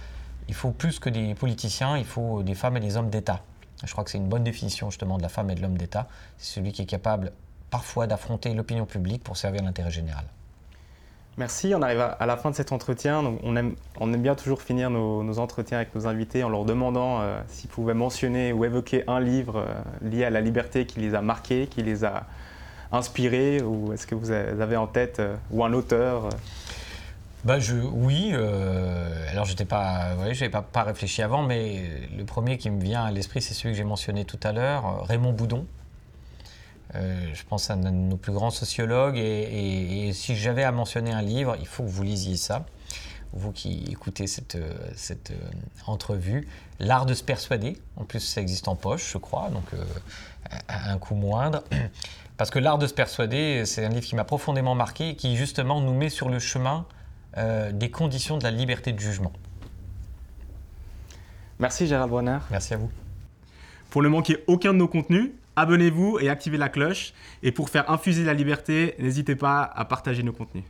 il faut plus que des politiciens, il faut des femmes et des hommes d'État. Je crois que c'est une bonne définition justement de la femme et de l'homme d'État. C'est celui qui est capable parfois d'affronter l'opinion publique pour servir l'intérêt général. Merci, on arrive à la fin de cet entretien. on, aime, bien toujours finir nos, entretiens avec nos invités en leur demandant euh, s'ils pouvaient mentionner ou évoquer un livre euh, lié à la liberté qui les a marqués, qui les a inspirés, ou est-ce que vous avez en tête, euh, ou un auteur bah je, oui, alors je n'avais pas, pas, pas réfléchi avant, mais le premier qui me vient à l'esprit, c'est celui que j'ai mentionné tout à l'heure, Raymond Boudon, euh, je pense à un de nos plus grands sociologues. Et, si j'avais à mentionner un livre, il faut que vous lisiez ça. Vous qui écoutez cette, cette euh, entrevue, L'art de se persuader. En plus, ça existe en poche, je crois, donc euh, à un coût moindre. Parce que L'art de se persuader, c'est un livre qui m'a profondément marqué et qui justement nous met sur le chemin des conditions de la liberté de jugement. Merci Gérald Bronner. Merci à vous. Pour ne manquer aucun de nos contenus, Abonnez-vous et activez la cloche. Et pour faire infuser la liberté, n'hésitez pas à partager nos contenus.